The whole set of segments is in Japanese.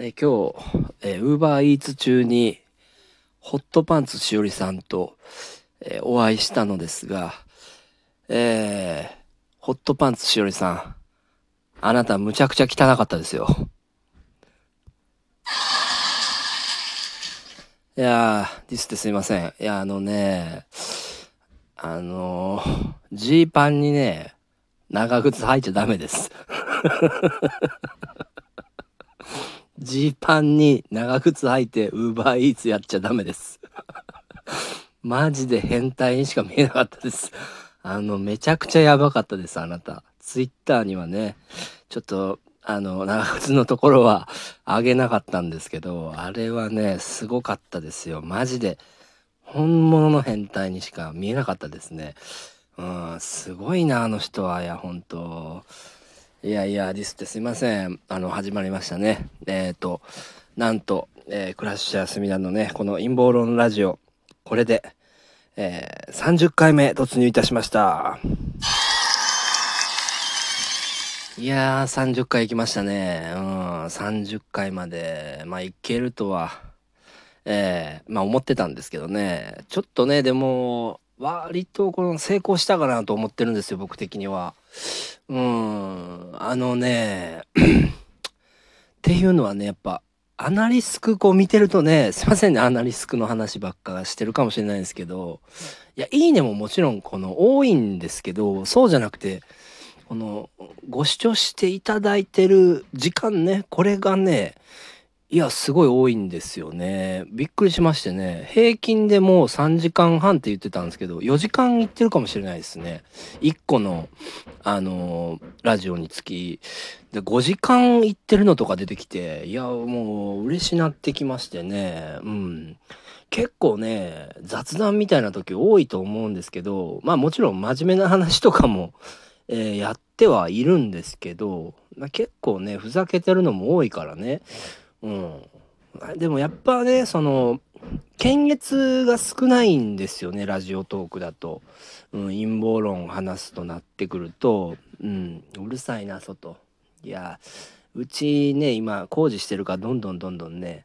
え今日、え、ウーバーイーツ中に、ホットパンツしおりさんと、えー、お会いしたのですが、えー、ホットパンツしおりさん、あなたむちゃくちゃ汚かったですよ。いやー、ディスってすいません。いや、あのね、あの、ジーパンにね、長靴履いちゃダメです。ジーパンに長靴履いてウーバーイーツやっちゃダメです。マジで変態にしか見えなかったです。あの、めちゃくちゃやばかったです、あなた。ツイッターにはね、ちょっと、あの、長靴のところは あげなかったんですけど、あれはね、すごかったですよ。マジで。本物の変態にしか見えなかったですね。うん、すごいな、あの人は。いや、本当いやいや、ディスってすいません。あの、始まりましたね。えっ、ー、と、なんと、えー、クラッシャー隅田のね、この陰謀論ラジオ、これで、えー、30回目突入いたしました。いやー、30回行きましたね。うん、30回まで、まあ、いけるとは、えー、まあ、思ってたんですけどね。ちょっとね、でも、割とこの成功したかなと思ってるんですよ、僕的には。うん、あのね、っていうのはね、やっぱ、アナリスクこう見てるとね、すいませんね、アナリスクの話ばっかしてるかもしれないんですけど、いや、いいねももちろんこの多いんですけど、そうじゃなくて、この、ご視聴していただいてる時間ね、これがね、いや、すごい多いんですよね。びっくりしましてね。平均でもう3時間半って言ってたんですけど、4時間いってるかもしれないですね。1個の、あのー、ラジオにつき。で、5時間いってるのとか出てきて、いや、もう嬉しなってきましてね。うん。結構ね、雑談みたいな時多いと思うんですけど、まあもちろん真面目な話とかも、えー、やってはいるんですけど、まあ、結構ね、ふざけてるのも多いからね。うんでもやっぱね、その、検閲が少ないんですよね、ラジオトークだと。うん、陰謀論を話すとなってくると、うん、うるさいな、外。いや、うちね、今工事してるからどんどんどんどんね、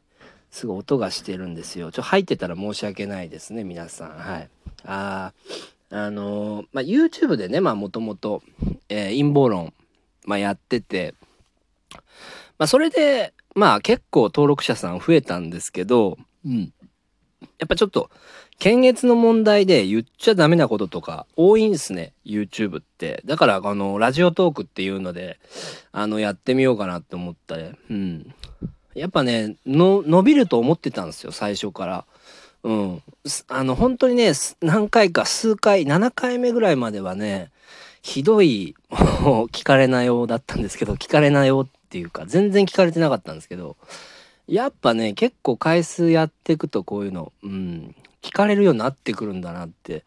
すごい音がしてるんですよ。ちょ、入ってたら申し訳ないですね、皆さん。はい。ああのー、まあ、YouTube でね、まあ、もともと、えー、陰謀論、まあ、やってて、まあ、それで、まあ結構登録者さん増えたんですけど、うん。やっぱちょっと、検閲の問題で言っちゃダメなこととか多いんですね、YouTube って。だから、あの、ラジオトークっていうので、あの、やってみようかなって思ったね。うん。やっぱね、の、伸びると思ってたんですよ、最初から。うん。あの、本当にね、何回か、数回、7回目ぐらいまではね、ひどい、聞かれなようだったんですけど、聞かれなようってっていうか、全然聞かれてなかったんですけど、やっぱね、結構回数やっていくとこういうの、うん、聞かれるようになってくるんだなって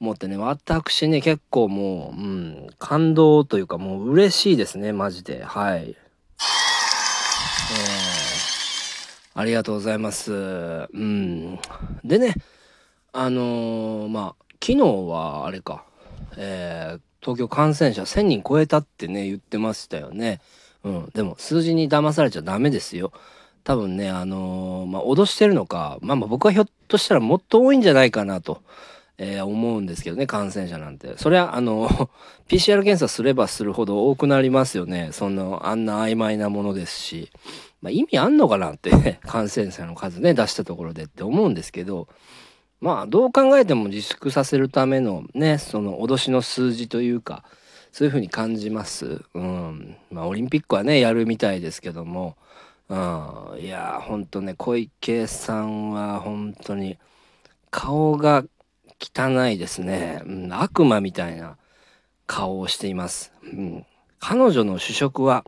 思ってね、私ね、結構もう、うん、感動というかもう嬉しいですね、マジで。はい。えー、ありがとうございます。うん。でね、あのー、まあ、昨日はあれか、えー、東京感染者1000人超えたってね、言ってましたよね。うん、でも数字に騙されちゃダメですよ。多分ね、あのー、まあ、脅してるのか、まあまあ僕はひょっとしたらもっと多いんじゃないかなと、えー、思うんですけどね、感染者なんて。それは、あの、PCR 検査すればするほど多くなりますよね。そんな、あんな曖昧なものですし。まあ、意味あんのかなって、ね、感染者の数ね、出したところでって思うんですけど、まあ、どう考えても自粛させるためのね、その脅しの数字というか、そういうふうに感じます。うん。まあ、オリンピックはね、やるみたいですけども、うん。いやほんとね、小池さんは本当に、顔が汚いですね。うん、悪魔みたいな顔をしています。うん。彼女の主食は、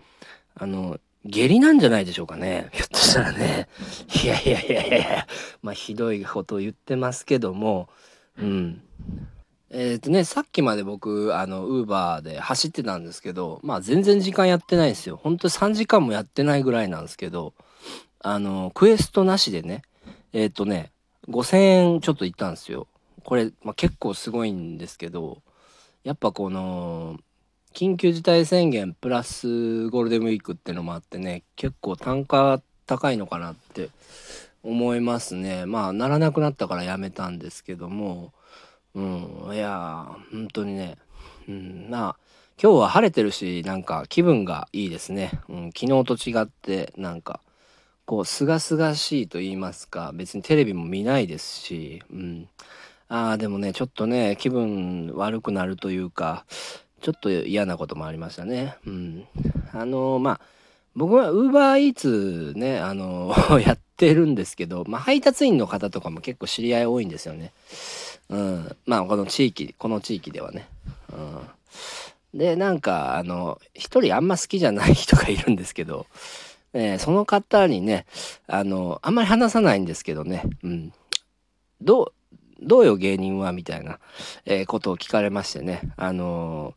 あの、下痢なんじゃないでしょうかね。ひょっとしたらね。いやいやいやいやまあ、ひどいことを言ってますけども、うん。えっ、とね、さっきまで僕、あの、ウーバーで走ってたんですけど、まあ全然時間やってないんですよ。本当に3時間もやってないぐらいなんですけど、あの、クエストなしでね、えっ、とね、5000円ちょっと行ったんですよ。これ、まあ、結構すごいんですけど、やっぱこの、緊急事態宣言プラスゴールデンウィークってのもあってね、結構単価高いのかなって思いますねまあならなくなったからやめたんですけどもうん。いや本当にね。うん。まあ今日は晴れてるしなんか気分がいいですね、うん、昨日と違ってなんかこう清々しいと言いますか別にテレビも見ないですし、うん、ああでもねちょっとね気分悪くなるというかちょっと嫌なこともありましたね。うん、あのまあ僕はウーバーイーツねあの やってるんですけど、まあ、配達員の方とかも結構知り合い多いんですよね。うん、まあこの地域この地域ではね。うん、でなんかあの一人あんま好きじゃない人がいるんですけど、えー、その方にねあのあんまり話さないんですけどね、うん、どうどうよ芸人はみたいな、えー、ことを聞かれましてね。あの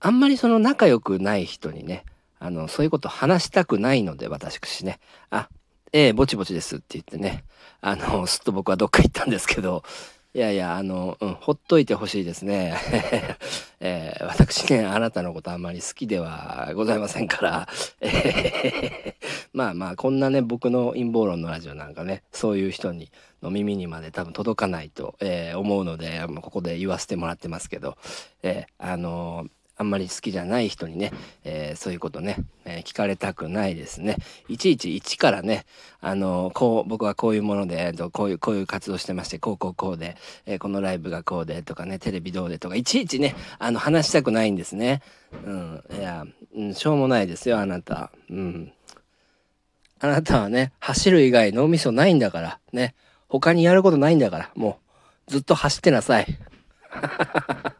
あんまりその仲良くない人にねあのそういうこと話したくないので私くしね。あええぼちぼちですって言ってね。あのすっと僕はどっか行ったんですけど。いやいや、あの、うん、ほっといてほしいですね。えー、私ね、あなたのことあんまり好きではございませんから、えー、まあまあ、こんなね、僕の陰謀論のラジオなんかね、そういう人に、の耳にまで多分届かないと、えー、思うので、ここで言わせてもらってますけど、えー、あのーあんまり好きじゃない人にね、えー、そういうことね、えー、聞かれたくないですね。いちいち一からね、あのー、こう、僕はこういうもので、えー、とこういう、こういう活動してまして、こうこうこうで、えこのライブがこうでとかね、テレビどうでとか、いちいちね、あの、話したくないんですね。うん。いや、うん、しょうもないですよ、あなた。うん。あなたはね、走る以外脳みそないんだから、ね。他にやることないんだから、もう、ずっと走ってなさい。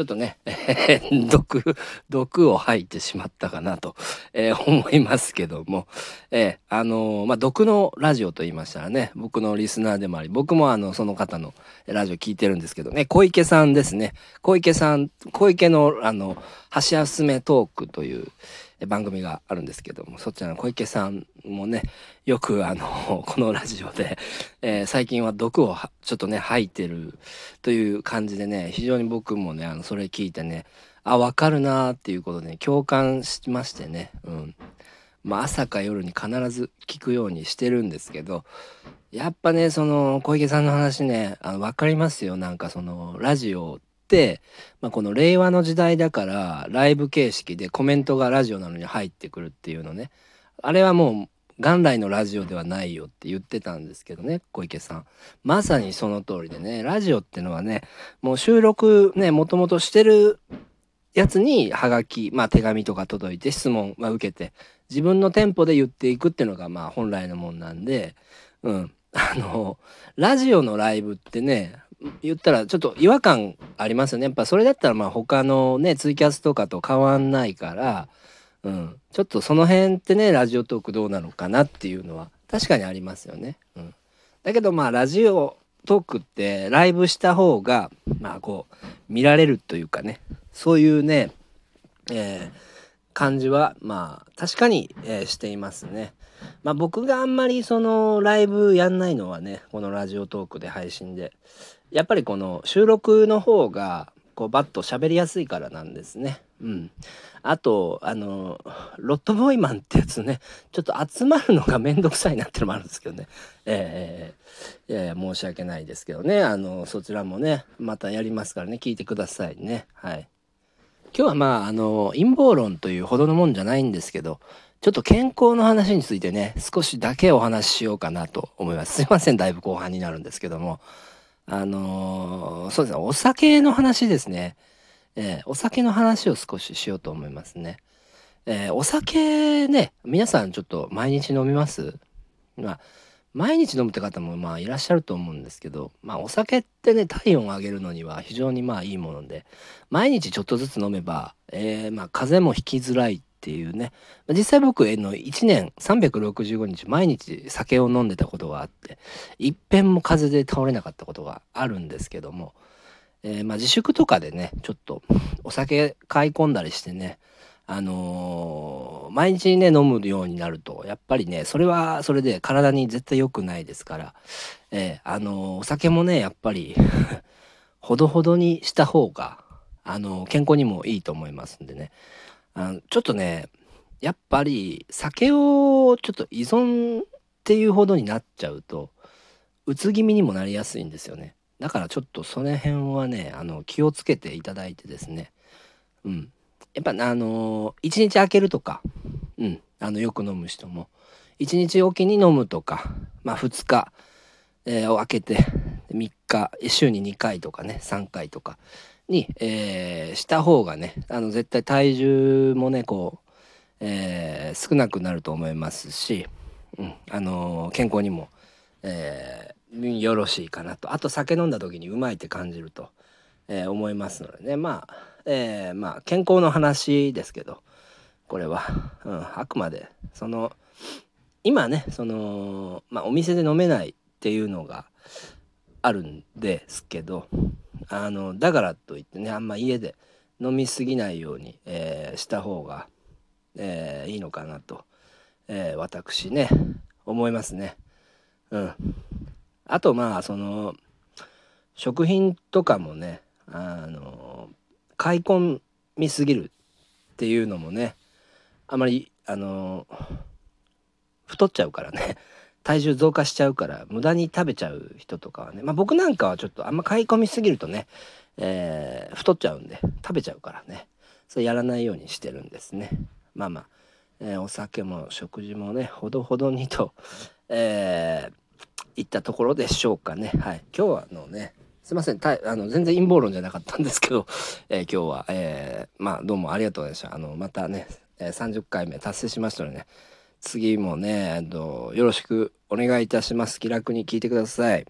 ちょっとね、えー、毒、毒を吐いてしまったかなと、えー、思いますけども、えー、あのまあ、毒のラジオと言いましたらね、僕のリスナーでもあり、僕もあの、その方のラジオ聞いてるんですけどね、小池さんですね。小池さん、小池の、あの、箸休めトークという、番組があるんですけどもそちらの小池さんもねよくあの このラジオで、えー、最近は毒をちょっとね吐いてるという感じでね非常に僕もねあのそれ聞いてねあ分かるなーっていうことで、ね、共感しましてねうん。まあ朝か夜に必ず聞くようにしてるんですけどやっぱねその小池さんの話ねあの分かりますよ。なんかそのラジオって、まあ、この令和の時代だからライブ形式でコメントがラジオなのに入ってくるっていうのね。あれはもう元来のラジオではないよって言ってたんですけどね小池さん。まさにその通りでねラジオってのはねもう収録ねもともとしてるやつにハガキまあ手紙とか届いて質問、ま、受けて自分のテンポで言っていくっていうのがまあ本来のもんなんでうん。あのラジオのライブってね言ったらちょっと違和感ありますよねやっぱそれだったらまあ他のねツイキャスとかと変わんないから、うん、ちょっとその辺ってねラジオトークどうなのかなっていうのは確かにありますよね。うん、だけどまあラジオトークってライブした方がまあこう見られるというかねそういうね、えー、感じはまあ確かに、えー、していますね。まあ僕があんまりそのライブやんないのはねこのラジオトークで配信で。やっぱりこの収録の方がこうバッと喋りやすいからなんですね。うん、あとあのロットボーイマンってやつねちょっと集まるのがめんどくさいなってのもあるんですけどね。えー、えー、申し訳ないですけどね。あのそちらもねまたやりますからね。聞いてくださいね。はい。今日はまああの陰謀論というほどのもんじゃないんですけどちょっと健康の話についてね少しだけお話ししようかなと思いますすいませんだいぶ後半になるんですけどもあのー、そうですね、お酒の話ですね。えー、お酒の話を少ししようと思いますね。えー、お酒ね、皆さんちょっと毎日飲みます？まあ、毎日飲むって方もまあいらっしゃると思うんですけど、まあお酒ってね、体温を上げるのには非常にまあいいもので、毎日ちょっとずつ飲めば、えー、まあ風邪もひきづらいっていうね。実際僕の1年365日毎日酒を飲んでたことがあっていっぺんも風邪で倒れなかったことがあるんですけども、えー、まあ自粛とかでねちょっとお酒買い込んだりしてねあのー、毎日ね飲むようになるとやっぱりねそれはそれで体に絶対良くないですから、えー、あのー、お酒もねやっぱり ほどほどにした方があの健康にもいいと思いますんでね。あのちょっとねやっぱり酒をちょっと依存っていうほどになっちゃうとうつ気味にもなりやすいんですよね。だからちょっとその辺はねあの気をつけていただいてですね。うん。やっぱあの1日空けるとかうんあのよく飲む人も1日おきに飲むとかまあ2日、えー、を空けて3日週に2回とかね3回とかに、えー、した方がねあの絶対体重もねこう、えー、少なくなると思いますし、うんあの健康にも、えよろしいかなと。あと酒飲んだ時にうまいって感じると、え思いますのでね。まあ、えまあ健康の話ですけどこれは、うん、あくまでその今ねその、まあ、お店で飲めないっていうのがあるんですけどあのだからといってねあんま家で飲み過ぎないように、えー、した方が、えー、いいのかなと、えー、私ね思いますね。うん、あとまあその食品とかもねあの買い込みすぎるっていうのもねあまりあの太っちゃうからね。体重増加しちゃうから無駄に食べちゃう人とかはね。まあ僕なんかはちょっとあんま買い込みすぎるとね、えー、太っちゃうんで食べちゃうからね。それやらないようにしてるんですね。まあまあ、えー、お酒も食事もねほどほどにと、えー、いったところでしょうかね。はい。今日はあのねすいませんたあの全然陰謀論じゃなかったんですけど、えー、今日は、えー、まあどうもありがとうございましたあのまたね、えー、30回目達成しましたのでね次もね、えっと、よろしくお願いいたします。気楽に聞いてください。